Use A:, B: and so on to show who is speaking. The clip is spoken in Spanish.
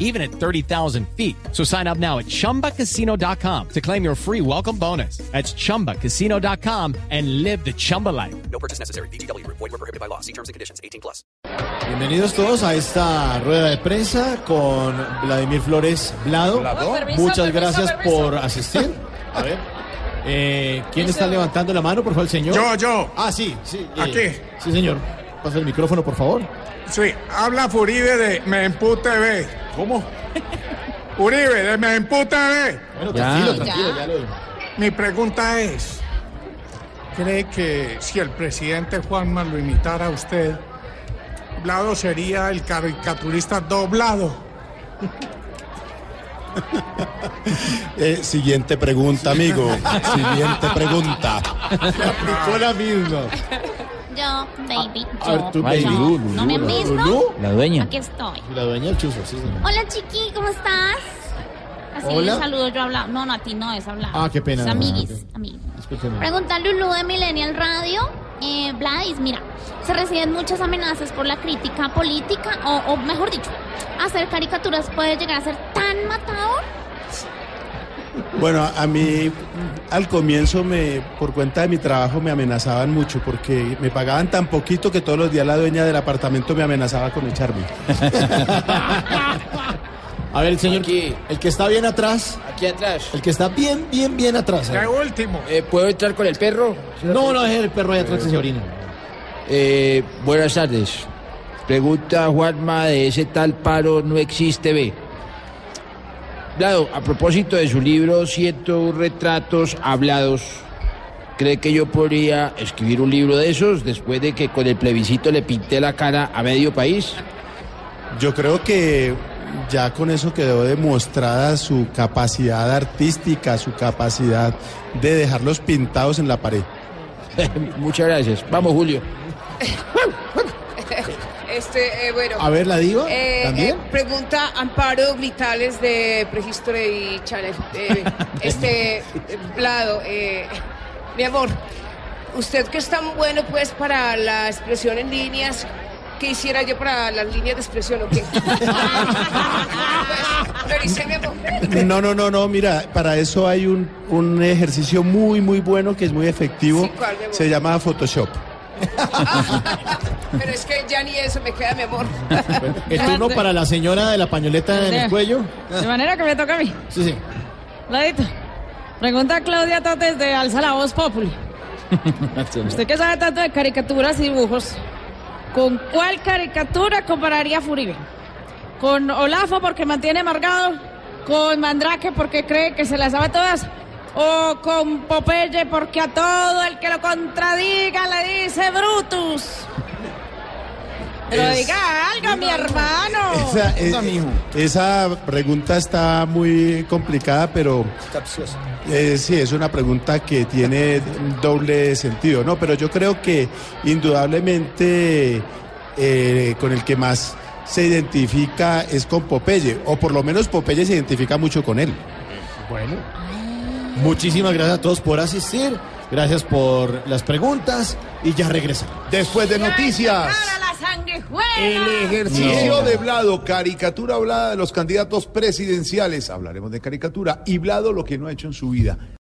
A: even at 30,000 feet. So sign up now at chumbacasino.com to claim your free welcome bonus. That's chumbacasino.com and live the Chumba life.
B: No purchase necessary. BGW. Void were prohibited by law. See terms and conditions. 18 plus.
C: Bienvenidos todos a esta rueda de prensa con Vladimir Flores Blado.
D: permiso,
C: Muchas
D: permiso,
C: gracias
D: permiso.
C: por asistir. A ver. eh, ¿Quién está levantando la mano? Por favor, el señor.
D: Yo, yo.
C: Ah, sí, sí. eh,
D: Aquí.
C: Sí, señor. Pasa el micrófono, por favor.
D: Sí, habla Furibe de Mempu TV.
C: ¿Cómo?
D: Uribe de Mempu TV.
C: Bueno, tranquilo, tranquilo, ya lo
D: Mi pregunta es, ¿cree que si el presidente Juanma lo imitara a usted, Blado sería el caricaturista doblado?
E: Eh, siguiente pregunta, amigo. Siguiente pregunta.
C: Aplicó la misma.
F: Yo, baby,
C: a ver,
F: yo,
C: tú,
F: yo.
C: baby. Lulu,
F: ¿No me han visto?
C: Lulu.
G: La dueña.
F: Aquí estoy.
C: La dueña del chuzo, sí, señor.
F: Hola, chiqui, ¿cómo estás? Así
C: Hola.
F: de saludo yo hablaba. No, no, a ti no es hablar.
C: Ah, qué pena.
F: Es amiguis,
C: Ok.
F: amiguis.
C: Discúlpeme.
F: Pregunta Lulu de Millennial Radio. Eh, Vladis, mira, se reciben muchas amenazas por la crítica política, o, o mejor dicho, hacer caricaturas puede llegar a ser tan matador.
E: Bueno, a mí al comienzo me, por cuenta de mi trabajo me amenazaban mucho porque me pagaban tan poquito que todos los días la dueña del apartamento me amenazaba con echarme.
C: A ver, el señor.
G: Aquí.
C: El que está bien atrás.
G: Aquí atrás.
C: El que está bien, bien, bien atrás.
D: De último,
G: Eh, ¿Puedo entrar con el perro?
C: No, no, es el perro ahí atrás que se orina.
G: Eh, buenas tardes. Pregunta Juanma de ese tal paro no existe, ve. Blado, a propósito de su libro 101 retratos hablados, ¿cree que yo podría escribir un libro de esos después de que con el plebiscito le pinté la cara a medio país?
E: Yo creo que ya con eso quedó demostrada su capacidad artística, su capacidad de dejarlos pintados en la pared.
G: Muchas gracias. Vamos, Julio.
H: Este, eh, bueno.
C: A ver, la diva.
H: eh,
C: ¿También?
H: eh, pregunta Amparo Gritales de Prehistory Channel. Eh, este, Vlado, eh, mi amor, usted que es tan bueno pues para la expresión en líneas, ¿qué hiciera yo para las líneas de expresión o qué? pues.
E: No, no, no, no, mira, para eso hay un, un ejercicio muy, muy bueno que es muy efectivo. Se llama Photoshop.
H: Pero es que ya ni eso me queda, mi amor.
C: El turno para la señora de la pañoleta en el cuello.
I: De manera que me toca a mí.
C: Sí, sí.
I: Ladito. Pregunta Claudia Totes de Alza la Voz Populi. Usted que sabe tanto de caricaturas y dibujos, ¿con cuál caricatura compararía a Furibe? ¿Con Olafo porque mantiene amargado? ¿Con Mandrake porque cree que se las sabe todas? ¿O con Popeye porque a todo el que lo contradiga le dice Brutus? Pero
E: Es-
I: diga algo, mi hermano.
E: Esa, eh, esa pregunta está muy complicada, pero eh, sí, es una pregunta que tiene doble sentido, ¿no? Pero yo creo que indudablemente eh, con el que más se identifica es con Popeye, o por lo menos Popeye se identifica mucho con él.
C: Bueno. Muchísimas gracias a todos por asistir. Gracias por las preguntas. Y ya regresamos.
J: Después de noticias, El ejercicio de Blado, caricatura hablada de los candidatos presidenciales. Hablaremos de caricatura y Blado lo que no ha hecho en su vida.